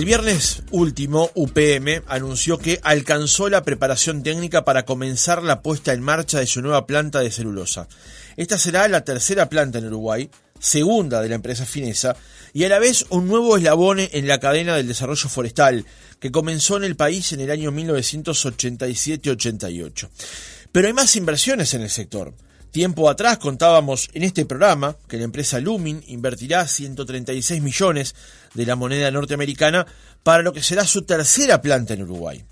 El viernes último, UPM anunció que alcanzó la preparación técnica para comenzar la puesta en marcha de su nueva planta de celulosa. Esta será la tercera planta en Uruguay, segunda de la empresa finesa, y a la vez un nuevo eslabón en la cadena del desarrollo forestal, que comenzó en el país en el año 1987-88. Pero hay más inversiones en el sector. Tiempo atrás contábamos en este programa que la empresa Lumin invertirá 136 millones de la moneda norteamericana para lo que será su tercera planta en Uruguay.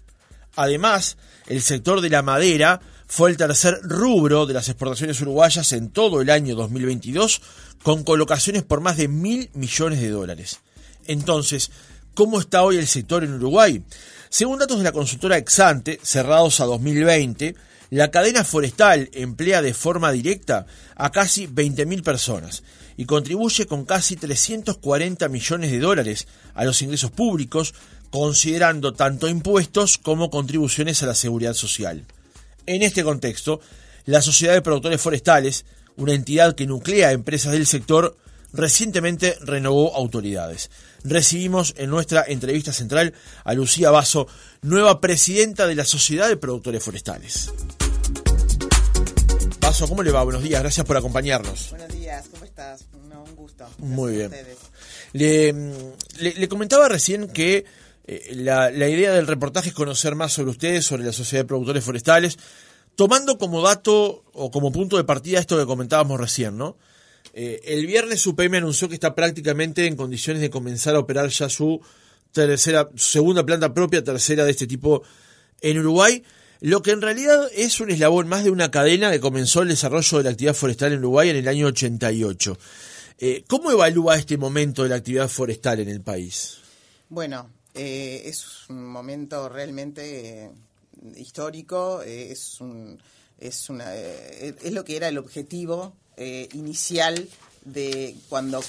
Además, el sector de la madera fue el tercer rubro de las exportaciones uruguayas en todo el año 2022, con colocaciones por más de mil millones de dólares. Entonces, ¿cómo está hoy el sector en Uruguay? Según datos de la consultora Exante, cerrados a 2020, la cadena forestal emplea de forma directa a casi 20.000 personas y contribuye con casi 340 millones de dólares a los ingresos públicos, considerando tanto impuestos como contribuciones a la seguridad social. En este contexto, la Sociedad de Productores Forestales, una entidad que nuclea empresas del sector, recientemente renovó autoridades. Recibimos en nuestra entrevista central a Lucía Basso, nueva presidenta de la Sociedad de Productores Forestales. Basso, ¿cómo le va? Buenos días, gracias por acompañarnos. Buenos días, ¿cómo estás? un gusto. Muy bien. Le, le, comentaba recién que eh, la, la idea del reportaje es conocer más sobre ustedes, sobre la Sociedad de Productores Forestales, tomando como dato o como punto de partida esto que comentábamos recién, ¿no? Eh, el viernes UPM anunció que está prácticamente en condiciones de comenzar a operar ya su tercera, segunda planta propia, tercera de este tipo en Uruguay, lo que en realidad es un eslabón más de una cadena que comenzó el desarrollo de la actividad forestal en Uruguay en el año 88. Eh, ¿Cómo evalúa este momento de la actividad forestal en el país? Bueno, eh, es un momento realmente histórico, es, un, es, una, es lo que era el objetivo eh, inicial de cuando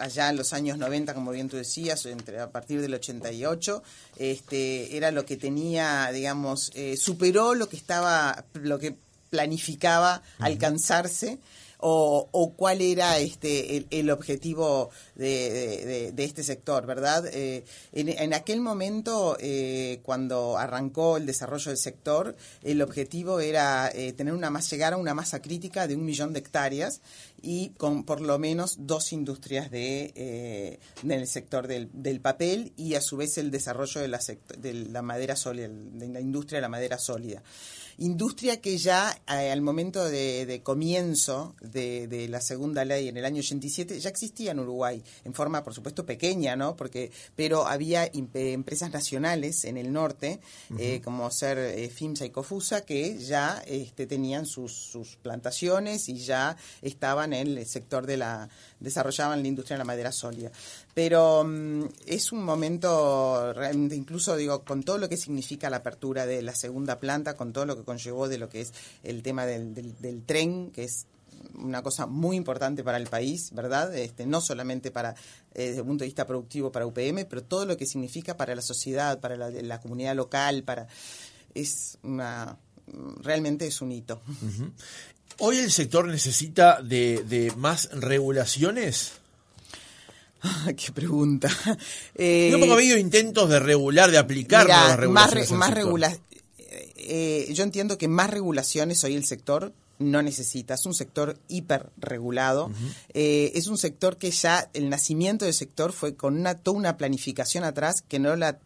allá en los años 90, como bien tú decías, entre, a partir del 88, este, era lo que tenía, digamos, eh, superó lo que estaba, lo que planificaba alcanzarse o, cuál era este el, objetivo de, este sector, ¿verdad? Eh, en, aquel momento, eh, cuando arrancó el desarrollo del sector, el objetivo era eh, tener una más, llegar a una masa crítica de un millón de hectáreas y con por lo menos dos industrias de, el sector del, del, papel y a su vez el desarrollo de la, de la madera sólida, de la industria de la madera sólida industria que ya eh, al momento de, comienzo de, la segunda ley en el año 87 ya existía en Uruguay, en forma por supuesto pequeña, ¿no? Porque, pero había empresas nacionales en el norte, eh, como ser eh, FIMSA y Cofusa, que ya este, tenían sus, sus plantaciones y ya estaban en el sector de la, desarrollaban la industria de la madera sólida. Pero mm, es un momento, realmente, incluso digo, con todo lo que significa la apertura de la segunda planta, con todo lo que conllevó de lo que es el tema del, del, tren, que es una cosa muy importante para el país, ¿verdad? Este, no solamente para eh, desde el punto de vista productivo para UPM, pero todo lo que significa para la sociedad, para la, comunidad local, para es una realmente es un hito. ¿Hoy el sector necesita de, de más regulaciones? qué pregunta. Eh, no ha habido intentos de regular, de aplicar nuevas regulaciones. Más, más eh, yo entiendo que más regulaciones hoy el sector no necesita. Es un sector hiperregulado. eh, es un sector que ya el nacimiento del sector fue con una, toda una planificación atrás que no la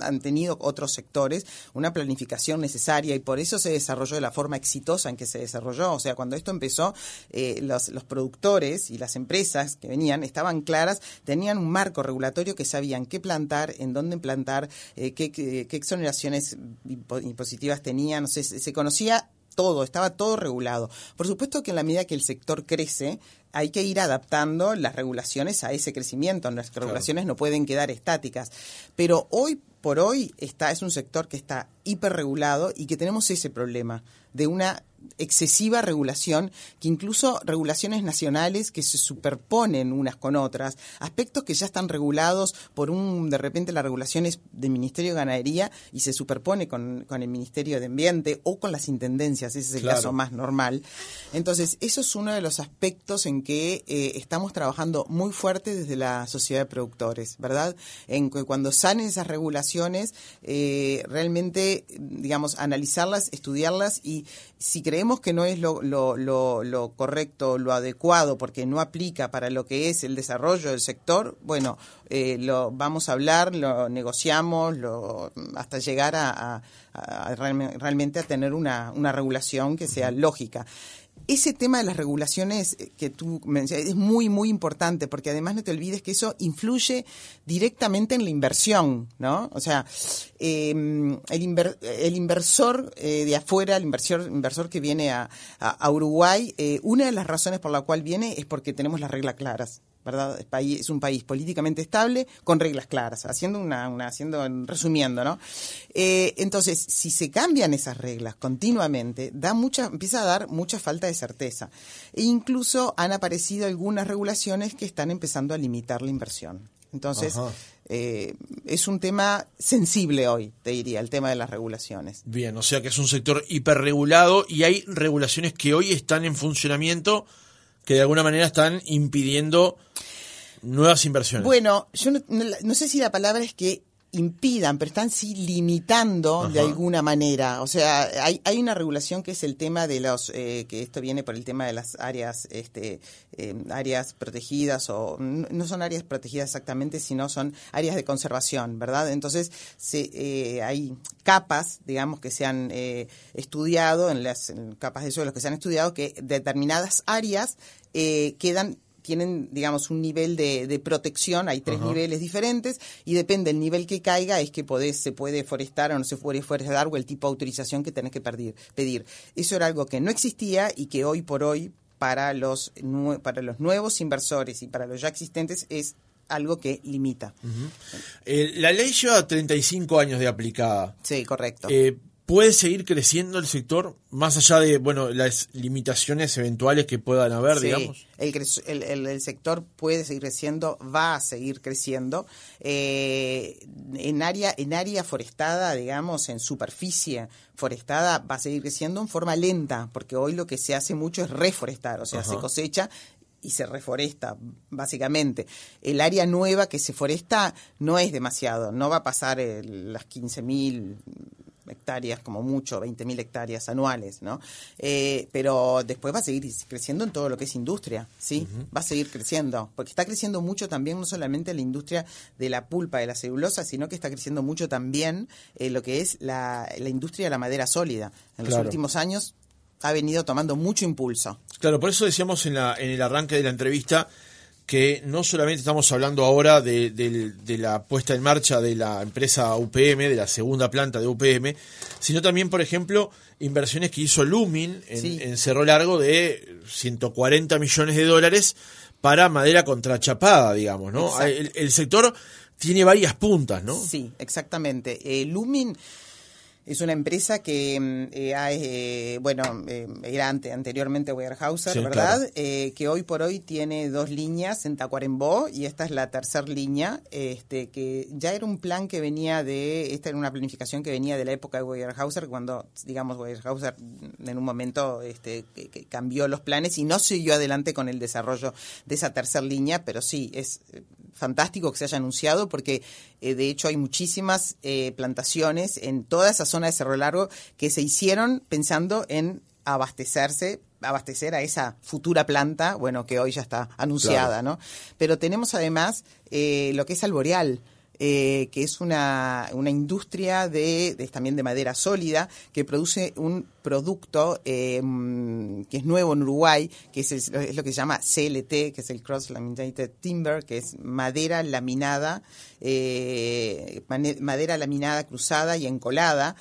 han tenido otros sectores una planificación necesaria y por eso se desarrolló de la forma exitosa en que se desarrolló. O sea, cuando esto empezó, eh, los, los, productores y las empresas que venían estaban claras, tenían un marco regulatorio que sabían qué plantar, en dónde plantar, eh, qué, qué, exoneraciones impositivas tenían. O sea, se conocía todo, estaba todo regulado. Por supuesto que en la medida que el sector crece, hay que ir adaptando las regulaciones a ese crecimiento. Las regulaciones no pueden quedar estáticas. Pero hoy por hoy está, es un sector que está hiperregulado y que tenemos ese problema de una excesiva regulación, que incluso regulaciones nacionales que se superponen unas con otras, aspectos que ya están regulados por un, de repente la regulación es del Ministerio de Ganadería y se superpone con, el Ministerio de Ambiente o con las intendencias, ese es el caso más normal. Entonces, eso es uno de los aspectos en que eh, estamos trabajando muy fuerte desde la sociedad de productores, ¿verdad? En que cuando salen esas regulaciones, eh, realmente, digamos, analizarlas, estudiarlas y si creemos que no es lo, lo, lo, correcto, lo adecuado, porque no aplica para lo que es el desarrollo del sector, bueno, eh, lo vamos a hablar, lo negociamos, lo, hasta llegar a, realmente a tener una, una regulación que sea lógica ese tema de las regulaciones eh, que tú mencionas es muy, muy importante, porque además no te olvides que eso influye directamente en la inversión, ¿no? O sea, em, el, el, inversor eh, de afuera, el inversor, inversor que viene a, a Uruguay, eh, una de las razones por la cual viene es porque tenemos las reglas claras. ¿Verdad? Es un país políticamente estable con reglas claras, haciendo una, una haciendo, resumiendo, ¿no? Eh, entonces, si se cambian esas reglas continuamente, da mucha, empieza a dar mucha falta de certeza. E incluso han aparecido algunas regulaciones que están empezando a limitar la inversión. Entonces, eh, es un tema sensible hoy, te diría, el tema de las regulaciones. Bien, o sea que es un sector hiperregulado y hay regulaciones que hoy están en funcionamiento que de alguna manera están impidiendo nuevas inversiones. Bueno, yo no, sé si la palabra es que impidan, pero están sí limitando de alguna manera. O sea, hay, hay una regulación que es el tema de los, eh, que esto viene por el tema de las áreas, este, eh, áreas protegidas o no son áreas protegidas exactamente, sino son áreas de conservación, ¿verdad? Entonces, se, eh, hay capas, digamos, que se han estudiado, en las capas de suelos que se han estudiado, que determinadas áreas quedan tienen, digamos, un nivel de, protección, hay tres niveles diferentes, y depende del nivel que caiga, es que podés, se puede forestar o no se puede forestar, o el tipo de autorización que tenés que pedir. pedir. Eso era algo que no existía y que hoy por hoy, para los, para los nuevos inversores y para los ya existentes, es algo que limita. Eh, la ley lleva 35 años de aplicada. Sí, correcto. Eh, ¿Puede seguir creciendo el sector más allá de bueno las limitaciones eventuales que puedan haber, digamos? El, el, sector puede seguir creciendo, va a seguir creciendo. Eh, en, área, en área forestada, digamos, en superficie forestada, va a seguir creciendo en forma lenta, porque hoy lo que se hace mucho es reforestar, o sea, se cosecha y se reforesta, básicamente. El área nueva que se foresta no es demasiado, no va a pasar las 15.000 hectáreas, como mucho, 20.000 hectáreas anuales, ¿no? Eh, pero después va a seguir creciendo en todo lo que es industria, ¿sí? Va a seguir creciendo, porque está creciendo mucho también no solamente la industria de la pulpa, de la celulosa, sino que está creciendo mucho también eh, lo que es la, industria de la madera sólida. En los últimos años ha venido tomando mucho impulso. Claro, por eso decíamos en, la, en el arranque de la entrevista que no solamente estamos hablando ahora de, la puesta en marcha de la empresa UPM, de la segunda planta de UPM, sino también, por ejemplo, inversiones que hizo Lumin en, Cerro Largo de 140 millones de dólares para madera contrachapada, digamos, ¿no? El, sector tiene varias puntas, ¿no? Sí, exactamente. Eh, Lumin es una empresa que, mm, eh, eh, bueno, eh, era anteriormente Weyerhaeuser, ¿verdad? que hoy por hoy tiene dos líneas en Tacuarembó y esta es la tercera línea, este, que ya era un plan que venía de, esta era una planificación que venía de la época de Weyerhaeuser, cuando, digamos, Weyerhaeuser en un momento este, que cambió los planes y no siguió adelante con el desarrollo de esa tercera línea, pero sí, es fantástico que se haya anunciado porque eh, de hecho hay muchísimas eh, plantaciones en toda esa zona de Cerro Largo que se hicieron pensando en abastecerse abastecer a esa futura planta, bueno, que hoy ya está anunciada, ¿no? Pero tenemos además eh, lo que es Alboreal, eh, que es una, una industria de, también de madera sólida que produce un producto em, que es nuevo en Uruguay, que es, lo que se llama CLT, que es el Cross Laminated Timber, que es madera laminada, eh, madera laminada cruzada y encolada,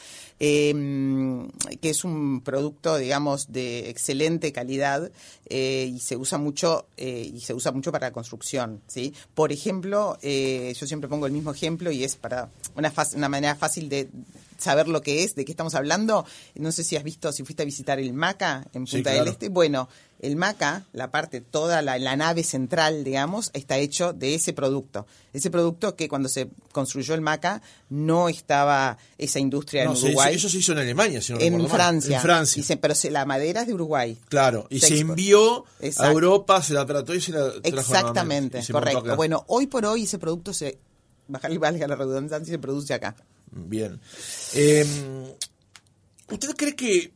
em, que es un producto, digamos, de excelente calidad eh, y se usa mucho y se usa mucho para la construcción, ¿sí? Por ejemplo, yo siempre pongo el mismo mismo ejemplo y es para una, una manera fácil de saber lo que es, de qué estamos hablando. No sé si has visto, si fuiste a visitar el MACA en Punta del Este. Bueno, el MACA, la parte, toda la, nave central, digamos, está hecho de ese producto. Ese producto que cuando se construyó el MACA no estaba esa industria en Uruguay. eso se hizo en Alemania, si en, Francia. en Francia. pero la madera es de Uruguay. Claro, y se, envió a Europa, se la trató y se la trajo Exactamente, correcto. Bueno, hoy por hoy ese producto se, bajarle valga la redundancia, se produce acá. Bien. Em, ¿Usted cree que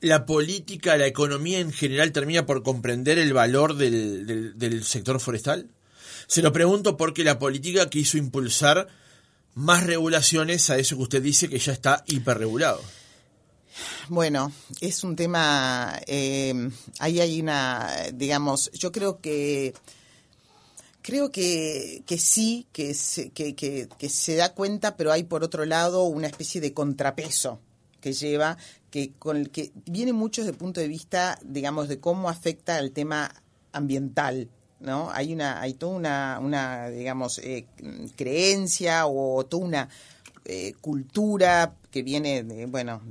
la política, la economía en general termina por comprender el valor del, sector forestal? Se lo pregunto porque la política quiso impulsar más regulaciones a eso que usted dice que ya está hiperregulado. Bueno, es un tema, em, ahí hay una, digamos, yo creo que Creo que, que sí, que se, que, que, se da cuenta, pero hay por otro lado una especie de contrapeso que lleva, que, con el que viene mucho desde el punto de vista, digamos, de cómo afecta al tema ambiental. ¿no? Hay una, hay toda una, una digamos, eh, creencia o toda una eh, cultura que viene de, bueno,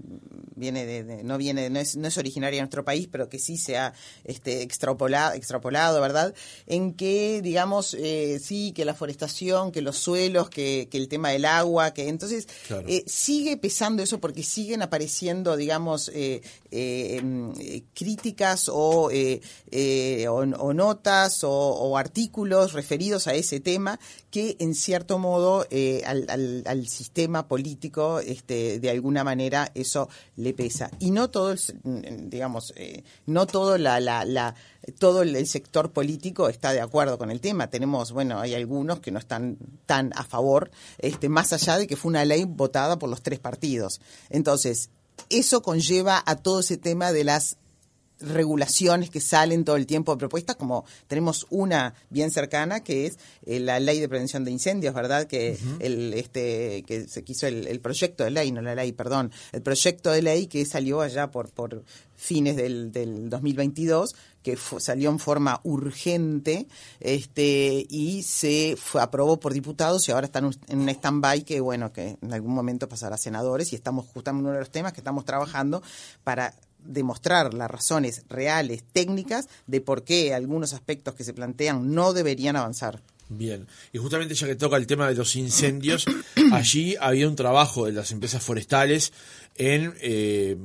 viene de, no viene, no es, no es originaria de nuestro país, pero que sí se ha este, extrapolado, extrapolado, ¿verdad? En que, digamos, eh, sí, que la forestación, que los suelos, que, que el tema del agua, que entonces eh, sigue pesando eso porque siguen apareciendo, digamos, eh, em, críticas o, o, notas o, artículos referidos a ese tema que, en cierto modo, al, al, al sistema político, este, de alguna manera eso le pesa. Y no todo, el, digamos, eh, no todo la, la, todo el sector político está de acuerdo con el tema. Tenemos, bueno, hay algunos que no están tan a favor, este, más allá de que fue una ley votada por los tres partidos. Entonces, eso conlleva a todo ese tema de las regulaciones que salen todo el tiempo de propuestas, como tenemos una bien cercana que es eh, la ley de prevención de incendios, ¿verdad? Que el este que se quiso el, proyecto de ley, no la ley, perdón, el proyecto de ley que salió allá por por fines del, del 2022 que salió en forma urgente este y se aprobó por diputados y ahora están en un stand-by que bueno que en algún momento pasará a senadores y estamos justamente uno de los temas que estamos trabajando para demostrar las razones reales, técnicas, de por qué algunos aspectos que se plantean no deberían avanzar. Bien, y justamente ya que toca el tema de los incendios, allí había un trabajo de las empresas forestales en eh,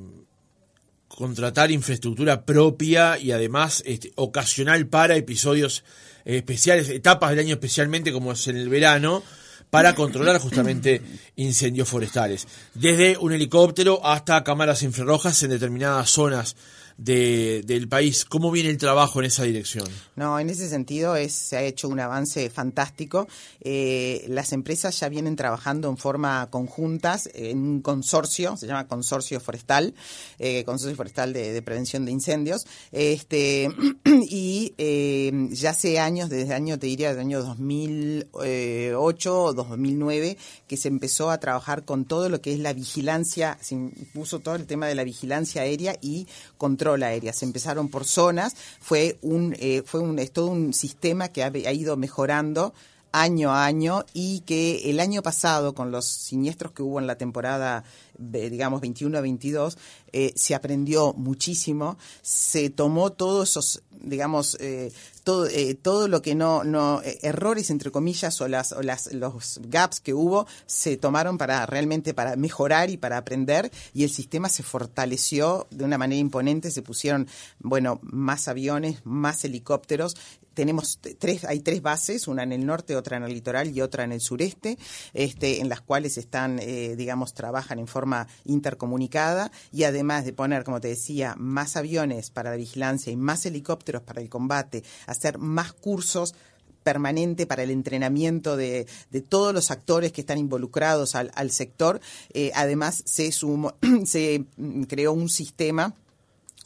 contratar infraestructura propia y además este, ocasional para episodios especiales, etapas del año especialmente como es en el verano, para controlar justamente incendios forestales. Desde un helicóptero hasta cámaras infrarrojas en determinadas zonas de, del país. ¿Cómo viene el trabajo en esa dirección? No, en ese sentido se ha hecho un avance fantástico. Eh, las empresas ya vienen trabajando en forma conjuntas en un consorcio, se llama Consorcio Forestal, eh, Consorcio Forestal de, Prevención de Incendios, este y eh, ya hace años, desde año, te diría, desde el año 2008 o 2009, que se empezó a trabajar con todo lo que es la vigilancia, se impuso todo el tema de la vigilancia aérea y control aérea. Se empezaron por zonas, fue un, eh, fue un, es todo un sistema que ha, ido mejorando año a año y que el año pasado, con los siniestros que hubo en la temporada, digamos, 21-22, eh, se aprendió muchísimo, se tomó todos esos, digamos, eh, todo, eh, todo lo que no, no, errores entre comillas o las, o las, los gaps que hubo, se tomaron para realmente para mejorar y para aprender y el sistema se fortaleció de una manera imponente, se pusieron, bueno, más aviones, más helicópteros, tenemos tres, hay tres bases, una en el norte, otra en el litoral y otra en el sureste, este, en las cuales están, digamos, trabajan en forma intercomunicada y además de poner, como te decía, más aviones para la vigilancia y más helicópteros para el combate, hacer más cursos permanente para el entrenamiento de, todos los actores que están involucrados al, sector. Eh, además, se, se creó un sistema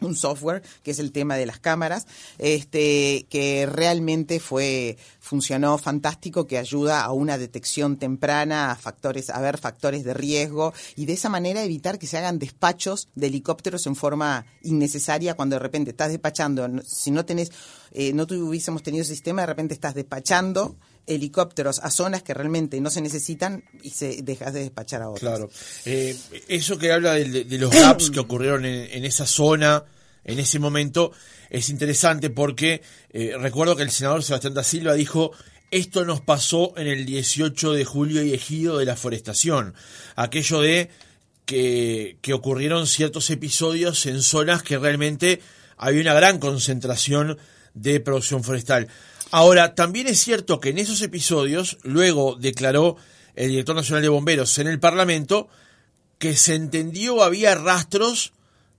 un software que es el tema de las cámaras este que realmente fue funcionó fantástico que ayuda a una detección temprana a factores a ver factores de riesgo y de esa manera evitar que se hagan despachos de helicópteros en forma innecesaria cuando de repente estás despachando si no tenés eh, no tuviésemos tenido ese sistema de repente estás despachando helicópteros a zonas que realmente no se necesitan y se dejas de despachar a otros. Claro. Eh, eso que habla de, los gaps que ocurrieron en, esa zona, en ese momento, es interesante porque eh, recuerdo que el senador Sebastián da Silva dijo esto nos pasó en el 18 de julio y ejido de la forestación. Aquello de que, que ocurrieron ciertos episodios en zonas que realmente había una gran concentración de producción forestal. Ahora, también es cierto que en esos episodios, luego declaró el director nacional de bomberos en el Parlamento, que se entendió había rastros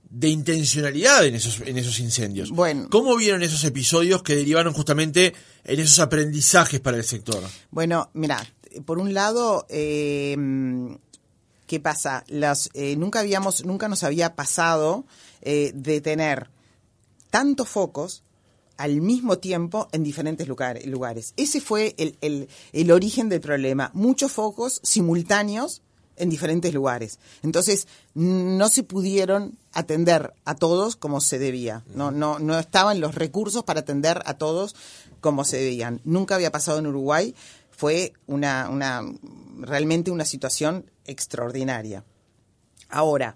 de intencionalidad en esos, en esos incendios. Bueno, ¿Cómo vieron esos episodios que derivaron justamente en esos aprendizajes para el sector? Bueno, mira, por un lado, eh, ¿qué pasa? Las, eh, nunca habíamos, nunca nos había pasado eh, de tener tantos focos al mismo tiempo en diferentes lugares. Ese fue el, el, origen del problema. Muchos focos simultáneos en diferentes lugares. Entonces, no se pudieron atender a todos como se debía. No, no, no estaban los recursos para atender a todos como se debían. Nunca había pasado en Uruguay. Fue una, una realmente una situación extraordinaria. Ahora,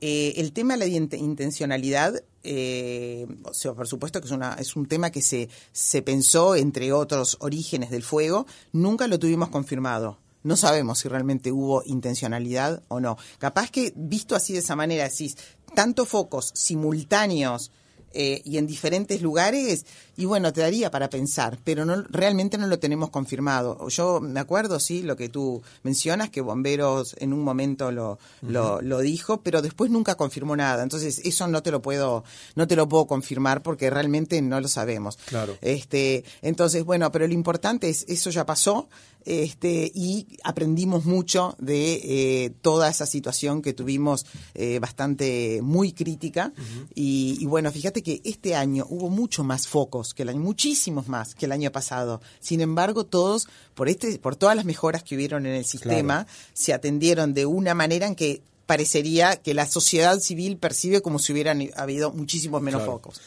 eh, el tema de la intencionalidad eh, por supuesto que es, una, es un tema que se, se pensó, entre otros orígenes del fuego, nunca lo tuvimos confirmado. No sabemos si realmente hubo intencionalidad o no. Capaz que, visto así de esa manera, decís, tantos focos simultáneos eh, y en diferentes lugares, y bueno, te daría para pensar, pero no realmente no lo tenemos confirmado. Yo me acuerdo, sí, lo que tú mencionas, que Bomberos en un momento lo, lo, dijo, pero después nunca confirmó nada. Entonces, eso no te lo puedo, no te lo puedo confirmar porque realmente no lo sabemos. Claro. Este, entonces, bueno, pero lo importante es, eso ya pasó este, y aprendimos mucho de eh, toda esa situación que tuvimos eh, bastante muy crítica. y, bueno, fíjate que este año hubo mucho más que el año, muchísimos más que el año pasado. Sin embargo, todos, por, este, por todas las mejoras que hubieron en el sistema, se atendieron de una manera en que parecería que la sociedad civil percibe como si hubieran habido muchísimos menos focos.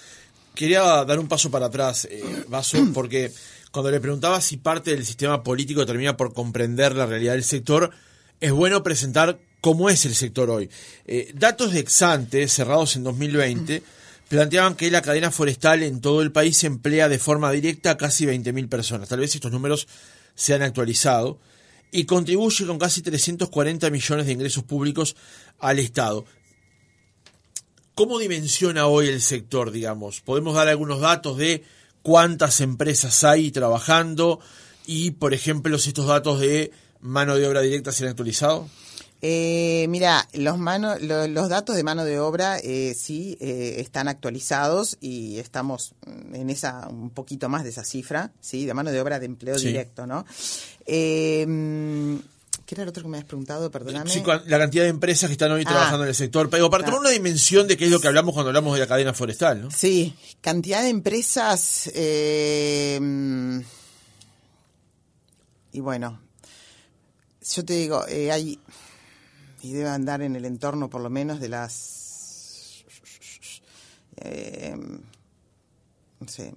Quería dar un paso para atrás, eh, Vaso, porque cuando le preguntaba si parte del sistema político termina por comprender la realidad del sector, es bueno presentar cómo es el sector hoy. Eh, datos de Exante, cerrados en 2020, planteaban que la cadena forestal en todo el país emplea de forma directa a casi 20.000 personas. Tal vez estos números se han actualizado y contribuye con casi 340 millones de ingresos públicos al Estado. ¿Cómo dimensiona hoy el sector, digamos? ¿Podemos dar algunos datos de cuántas empresas hay trabajando y, por ejemplo, si estos datos de mano de obra directa se han actualizado? Eh, mira, los, los datos de mano de obra eh, sí eh, están actualizados y estamos en esa un poquito más de esa cifra, sí, de mano de obra de empleo directo, ¿no? Eh, ¿Qué era lo otro que me has preguntado? Perdóname. Sí, la cantidad de empresas que están hoy ah. trabajando en el sector. Pero para tomar una dimensión de qué es lo que hablamos cuando hablamos de la cadena forestal, ¿no? Sí, cantidad de empresas. Eh, y bueno, yo te digo, eh, hay. Y debe andar en el entorno por lo menos de las. Eh, no sé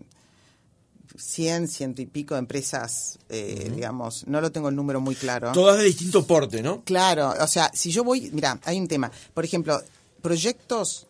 100, ciento y pico de empresas, eh, digamos, no lo tengo el número muy claro. Todas de distinto porte, ¿no? Claro, o sea, si yo voy, mira, hay un tema, por ejemplo, proyectos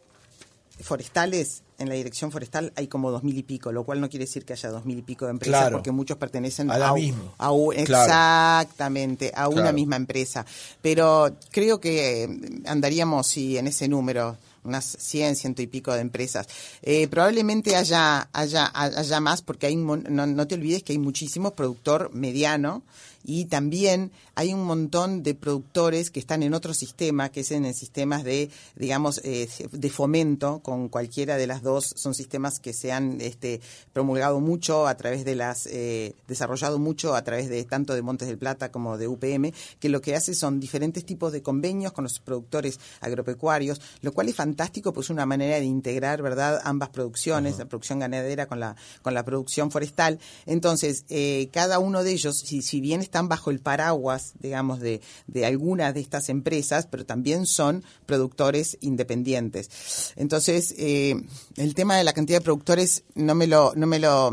forestales en la dirección forestal hay como dos mil y pico, lo cual no quiere decir que haya dos mil y pico de empresas, porque muchos pertenecen a, la a, exactamente a una misma empresa. Pero creo que andaríamos sí, en ese número unas 100, ciento y pico de empresas. Eh, probablemente haya, haya, haya más porque hay, no, no te olvides que hay muchísimo productor mediano y también hay un montón de productores que están en otro sistema, que es en el sistemas de, digamos, eh, de fomento con cualquiera de las dos. Son sistemas que se han este, promulgado mucho a través de las, eh, desarrollado mucho a través de tanto de Montes del Plata como de UPM, que lo que hace son diferentes tipos de convenios con los productores agropecuarios, lo cual es fantástico pues una manera de integrar, ¿verdad?, ambas producciones, la producción ganadera con la, con la producción forestal. Entonces, eh, cada uno de ellos, si, si bien están bajo el paraguas, digamos, de, de algunas de estas empresas, pero también son productores independientes. Entonces, eh, el tema de la cantidad de productores no me lo, no me lo,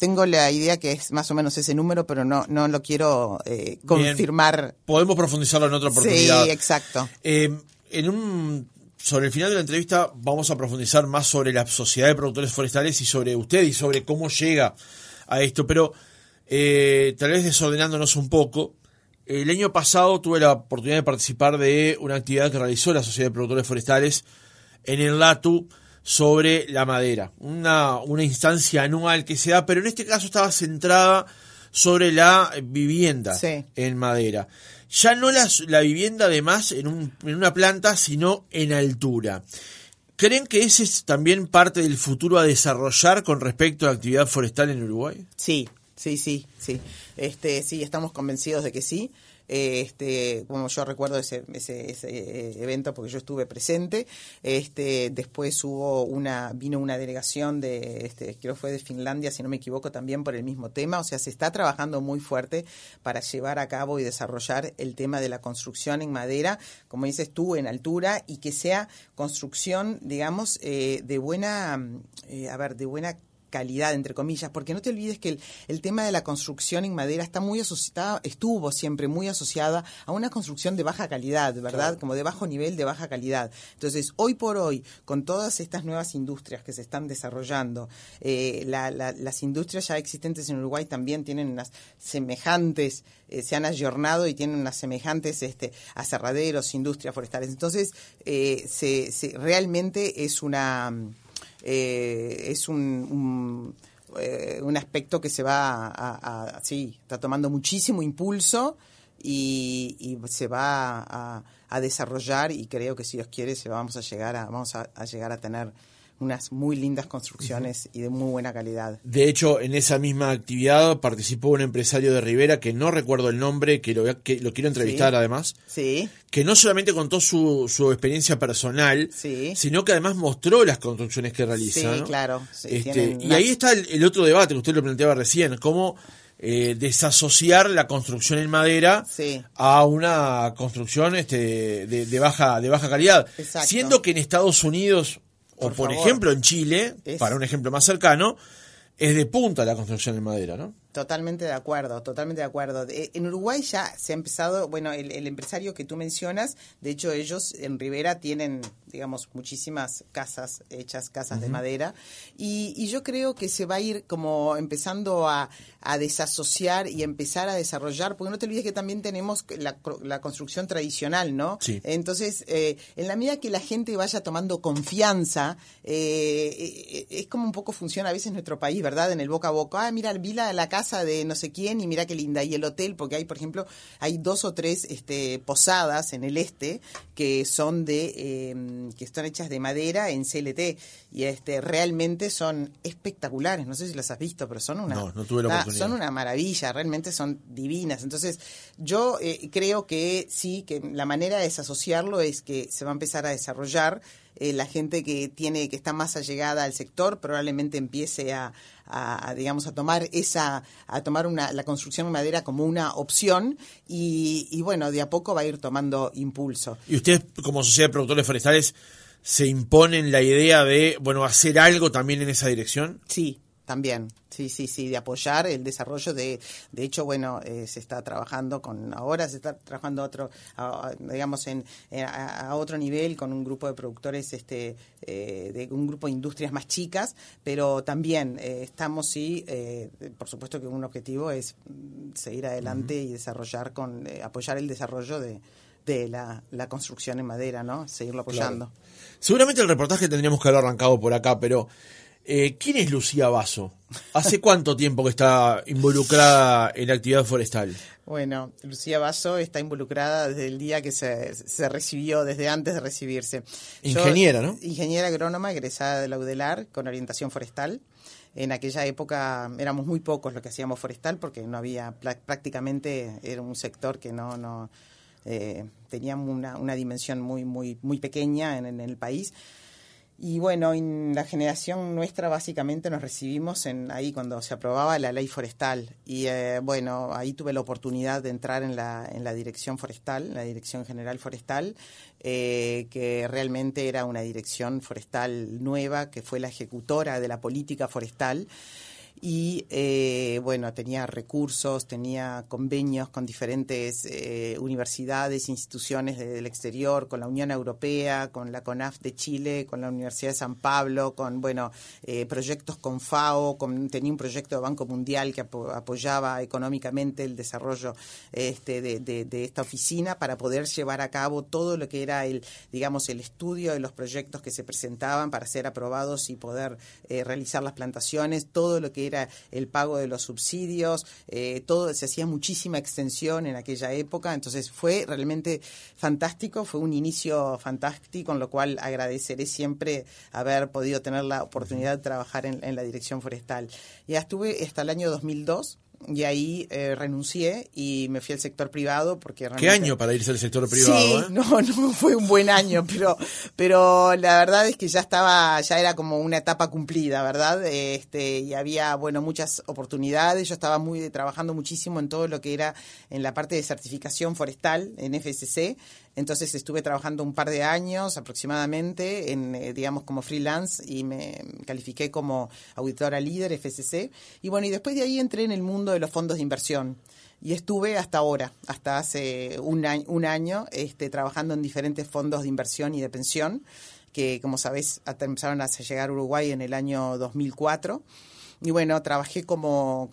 tengo la idea que es más o menos ese número, pero no, no lo quiero eh, confirmar. Podemos profundizarlo en otra oportunidad. Sí, exacto. Eh, en un sobre el final de la entrevista vamos a profundizar más sobre la sociedad de productores forestales y sobre usted y sobre cómo llega a esto, pero eh, tal vez desordenándonos un poco. El año pasado tuve la oportunidad de participar de una actividad que realizó la Sociedad de Productores Forestales en el LATU sobre la madera, una, una instancia anual que se da, pero en este caso estaba centrada sobre la vivienda Sí. en madera. Ya no la, la vivienda además en, un- en una planta, sino en altura. ¿Creen que ese es también parte del futuro a desarrollar con respecto a la actividad forestal en Uruguay? Sí, sí, sí, sí. Este, sí, estamos convencidos de que sí. Este, como yo recuerdo ese, ese, ese eh, evento porque yo estuve presente. Este, después hubo una, vino una delegación de, este, creo fue de Finlandia, si no me equivoco, también por el mismo tema. O sea, se está trabajando muy fuerte para llevar a cabo y desarrollar el tema de la construcción en madera, como dices tú, en altura y que sea construcción, digamos, eh, de buena, mm, eh, a ver, de buena calidad, entre comillas, porque no te olvides que el, el tema de la construcción en madera está muy asociada, estuvo siempre muy asociada a una construcción de baja calidad, ¿verdad? Como de bajo nivel, de baja calidad. Entonces, hoy por hoy, con todas estas nuevas industrias que se están desarrollando, eh, la- la- las industrias ya existentes en Uruguay también tienen unas semejantes, eh, se han ayornado y tienen unas semejantes este, aserraderos, industrias forestales. Entonces, eh, se, se- realmente es una eh, es un, un, eh, un aspecto que se va a, a- sí, está tomando muchísimo impulso y, y se va a, a desarrollar y creo que si Dios quiere se vamos a llegar a vamos a llegar a tener unas muy lindas construcciones y de muy buena calidad. De hecho, en esa misma actividad participó un empresario de Rivera que no recuerdo el nombre, que lo, que lo quiero entrevistar Sí. además, Sí, que no solamente contó su, su experiencia personal, Sí. sino que además mostró las construcciones que realiza. Sí, ¿no? claro. Sí, Este, y ahí está el, el otro debate que usted lo planteaba recién, cómo eh, desasociar la construcción en madera Sí. a una construcción este, de, de baja, de baja calidad. Exacto. Siendo que en Estados Unidos, o Por por favor. ejemplo en Chile, Es- para un ejemplo más cercano, es de punta la construcción en madera, ¿no? Totalmente de acuerdo, totalmente de acuerdo. En Uruguay ya se ha empezado, bueno, el, el empresario que tú mencionas, de hecho ellos en Rivera tienen, digamos, muchísimas casas hechas, casas de madera, y, y yo creo que se va a ir como empezando a, a desasociar y empezar a desarrollar, porque no te olvides que también tenemos la, la construcción tradicional, ¿no? Sí. Entonces, eh, en la medida que la gente vaya tomando confianza, eh, eh, es como un poco funciona a veces nuestro país, ¿verdad? En el boca a boca. Ah, mira, vi la, la casa de no sé quién y mira qué linda. Y el hotel, porque hay, por ejemplo, hay dos o tres este, posadas en el este que son de, eh, que están hechas de madera en CLT y este realmente son espectaculares. No sé si las has visto, pero son una, No, no tuve la ah, oportunidad. son una maravilla, realmente son divinas. Entonces, yo eh, creo que sí, que la manera de desasociarlo es que se va a empezar a desarrollar. Eh, la gente que tiene que está más allegada al sector probablemente empiece a, a- a, digamos a tomar esa a tomar una la construcción en madera como una opción y, y bueno de a poco va a ir tomando impulso Y ustedes, como sociedad de productores forestales, se imponen la idea de, bueno, hacer algo también en esa dirección. Sí, también. Sí, sí, sí, de apoyar el desarrollo de, de hecho, bueno, eh, se está trabajando con, ahora se está trabajando otro, a- a- digamos, en, en- a, a otro nivel con un grupo de productores, este, eh, de un grupo de industrias más chicas, pero también eh, estamos, sí, eh, por supuesto que un objetivo es mm, seguir adelante y desarrollar con, eh, apoyar el desarrollo de, de la, la construcción en madera, ¿no? Seguirlo apoyando. Seguramente el reportaje tendríamos que haber arrancado por acá, pero eh, ¿quién es Lucía Basso? ¿Hace cuánto tiempo que está involucrada en la actividad forestal? Bueno, Lucía Basso está involucrada desde el día que se, se recibió, desde antes de recibirse. Yo- Ingeniera, ¿no? Ingeniera agrónoma, egresada de la UDELAR, con orientación forestal. En aquella época éramos muy pocos los que hacíamos forestal porque no había, prácticamente era un sector que no, no eh, tenía una, una dimensión muy, muy, muy pequeña en, en el país. Y bueno, en la generación nuestra básicamente nos recibimos en ahí cuando se aprobaba la ley forestal. Y eh, bueno, ahí tuve la oportunidad de entrar en la, en la dirección forestal, la dirección general forestal, eh, que realmente era una dirección forestal nueva, que fue la ejecutora de la política forestal y eh, bueno, tenía recursos, tenía convenios con diferentes eh, universidades, instituciones del exterior, con la Unión Europea, con la CONAF de Chile, con la Universidad de San Pablo, con bueno, eh, proyectos con FAO, con, tenía un proyecto de Banco Mundial que apoyaba económicamente el desarrollo este, de, de, esta oficina para poder llevar a cabo todo lo que era el, digamos, el estudio de los proyectos que se presentaban para ser aprobados y poder realizar las plantaciones, todo lo que era el pago de los subsidios, eh, todo, se hacía muchísima extensión en aquella época, entonces fue realmente fantástico, fue un inicio fantástico, con lo cual agradeceré siempre haber podido tener la oportunidad de trabajar en, en la dirección forestal. Ya estuve hasta el año 2002 y ahí eh, renuncié y me fui al sector privado porque ¿Qué año para irse al sector privado? Sí, eh? no, no fue un buen año, pero, pero la verdad es que ya estaba, ya era como una etapa cumplida, ¿verdad? Este, y había, bueno, muchas oportunidades. Yo estaba muy trabajando muchísimo en todo lo que era en la parte de certificación forestal en FSC. Entonces estuve trabajando un par de años aproximadamente, en, eh, digamos, como freelance y me califiqué como auditora líder FSC. Y bueno, y después de ahí entré en el mundo de los fondos de inversión. Y estuve hasta ahora, hasta hace un año, este, trabajando en diferentes fondos de inversión y de pensión, que como sabés empezaron a llegar a Uruguay en el año 2004. Y bueno, trabajé como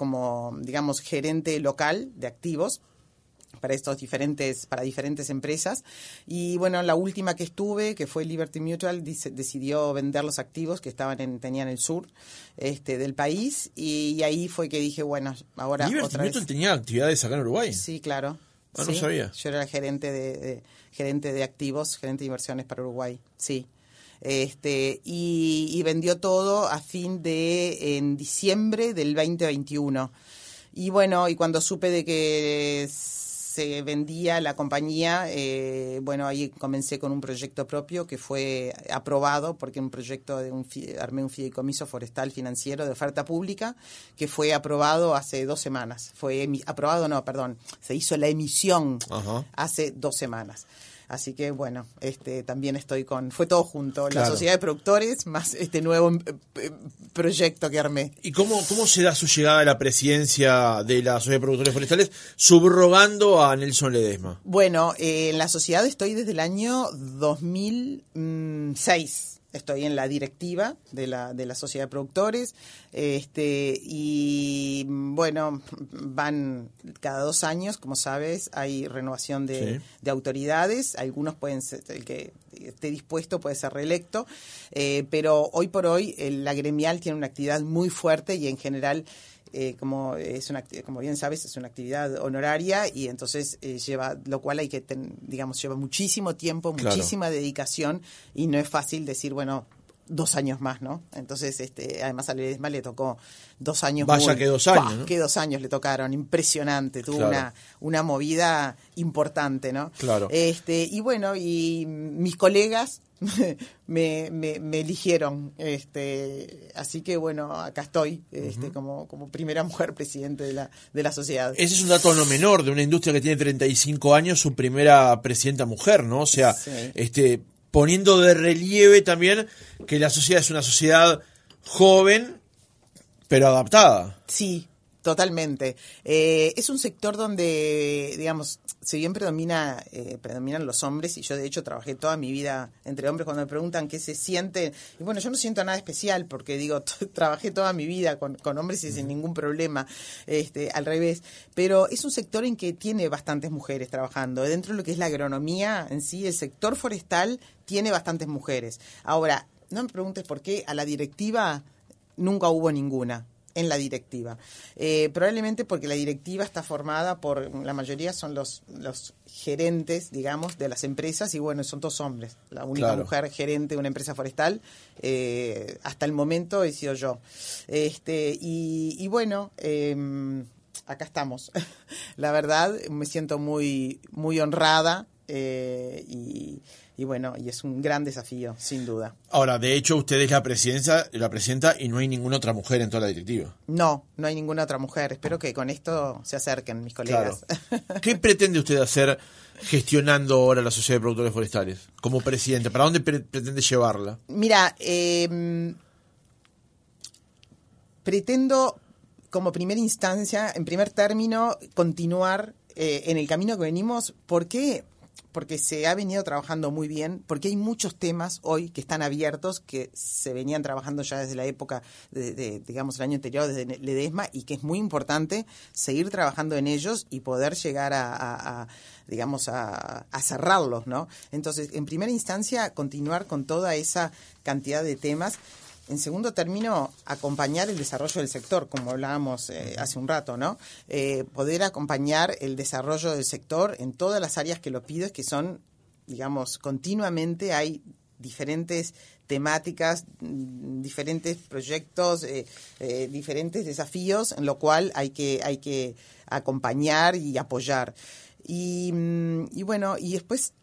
digamos, gerente local de activos para estos diferentes para diferentes empresas. Y bueno la última que estuve que fue Liberty Mutual decidió vender los activos que estaban en tenían el sur este del país. Y, ahí fue que dije bueno ahora Liberty Mutual tenía actividades acá en Uruguay. Sí claro. Ah, no sabía. Yo era gerente de, gerente de activos gerente de inversiones para Uruguay sí. Este y, y vendió todo a fin de en diciembre del 2021 y bueno y cuando supe de que se vendía la compañía, eh, bueno, ahí comencé con un proyecto propio que fue aprobado porque un proyecto de un armé un fideicomiso forestal financiero de oferta pública que fue aprobado hace dos semanas. Fue aprobado, no, perdón, se hizo la emisión hace dos semanas. Así que bueno, este también estoy con, fue todo junto, la sociedad de productores más este nuevo eh, eh, proyecto que armé. ¿Y cómo, cómo se da su llegada a la presidencia de la sociedad de productores forestales subrogando a Nelson Ledesma? Bueno, eh, en la sociedad estoy desde el año 2006 estoy en la directiva de la, de la sociedad de productores este y bueno van cada dos años como sabes hay renovación de, de autoridades algunos pueden ser el que esté dispuesto puede ser reelecto eh, pero hoy por hoy la gremial tiene una actividad muy fuerte y en general eh, como es una como bien sabes es una actividad honoraria y entonces eh, lleva lo cual hay que digamos lleva muchísimo tiempo muchísima dedicación y no es fácil decir bueno dos años más, ¿no? Entonces, este, además a Ledesma le tocó dos años. Vaya que dos años. ¿no? Que dos años le tocaron, impresionante, tuvo una, una movida importante, ¿no? Claro. Este, y bueno, y mis colegas me, me, me, eligieron, este, así que bueno, acá estoy, este, como, como primera mujer presidente de la, de la sociedad. Ese es un dato no menor de una industria que tiene 35 años, su primera presidenta mujer, ¿no? O sea, este, poniendo de relieve también que la sociedad es una sociedad joven, pero adaptada. Sí, totalmente. Eh, es un sector donde, digamos, si bien predomina, eh, predominan los hombres, y yo de hecho trabajé toda mi vida entre hombres, cuando me preguntan qué se siente, y bueno, yo no siento nada especial, porque digo, trabajé toda mi vida con, con hombres y sin ningún problema, este, al revés, pero es un sector en que tiene bastantes mujeres trabajando. Dentro de lo que es la agronomía en sí, el sector forestal tiene bastantes mujeres. Ahora, no me preguntes por qué a la directiva nunca hubo ninguna en la directiva. Eh, probablemente porque la directiva está formada por, la mayoría son los, los gerentes, digamos, de las empresas y bueno, son dos hombres. La única mujer gerente de una empresa forestal, eh, hasta el momento he sido yo. Este, y, y bueno, em, acá estamos. la verdad, me siento muy, muy honrada eh, y, y, bueno, y es un gran desafío, sin duda. Ahora, de hecho, usted es la presidencia, la presidenta y no hay ninguna otra mujer en toda la directiva. No, no hay ninguna otra mujer. Espero que con esto se acerquen mis colegas. ¿Qué pretende usted hacer gestionando ahora la Sociedad de Productores Forestales como presidente? ¿Para dónde pretende llevarla? Mira, eh, pretendo como primera instancia, en primer término, continuar eh, en el camino que venimos. ¿Por qué? Porque se ha venido trabajando muy bien, porque hay muchos temas hoy que están abiertos, que se venían trabajando ya desde la época, de, digamos, el año anterior, desde Ledesma, y que es muy importante seguir trabajando en ellos y poder llegar a, digamos, a, cerrarlos, ¿no? Entonces, en primera instancia, continuar con toda esa cantidad de temas en segundo término, acompañar el desarrollo del sector, como hablábamos eh, hace un rato, ¿no? Eh, poder acompañar el desarrollo del sector en todas las áreas que lo pides, que son, digamos, continuamente hay diferentes temáticas, mm, diferentes proyectos, eh, diferentes desafíos, en lo cual hay que, hay que acompañar y apoyar. Y, mm, y bueno, y después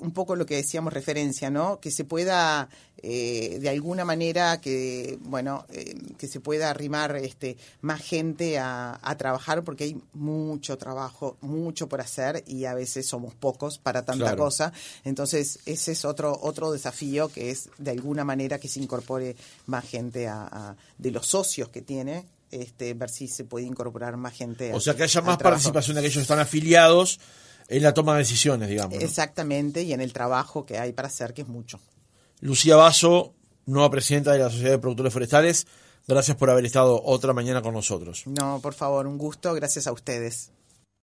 un poco lo que decíamos referencia, ¿no? Que se pueda eh, de alguna manera que bueno eh, que se pueda arrimar este más gente a, trabajar porque hay mucho trabajo mucho por hacer y a veces somos pocos para tanta cosa. Entonces ese es otro otro desafío que es de alguna manera que se incorpore más gente a, de los socios que tiene este ver si se puede incorporar más gente o sea que haya más participación de aquellos que están afiliados en la toma de decisiones digamos exactamente y en el trabajo que hay para hacer que es mucho Lucía Basso, nueva presidenta de la Sociedad de Productores Forestales, gracias por haber estado otra mañana con nosotros. No, por favor, un gusto, gracias a ustedes.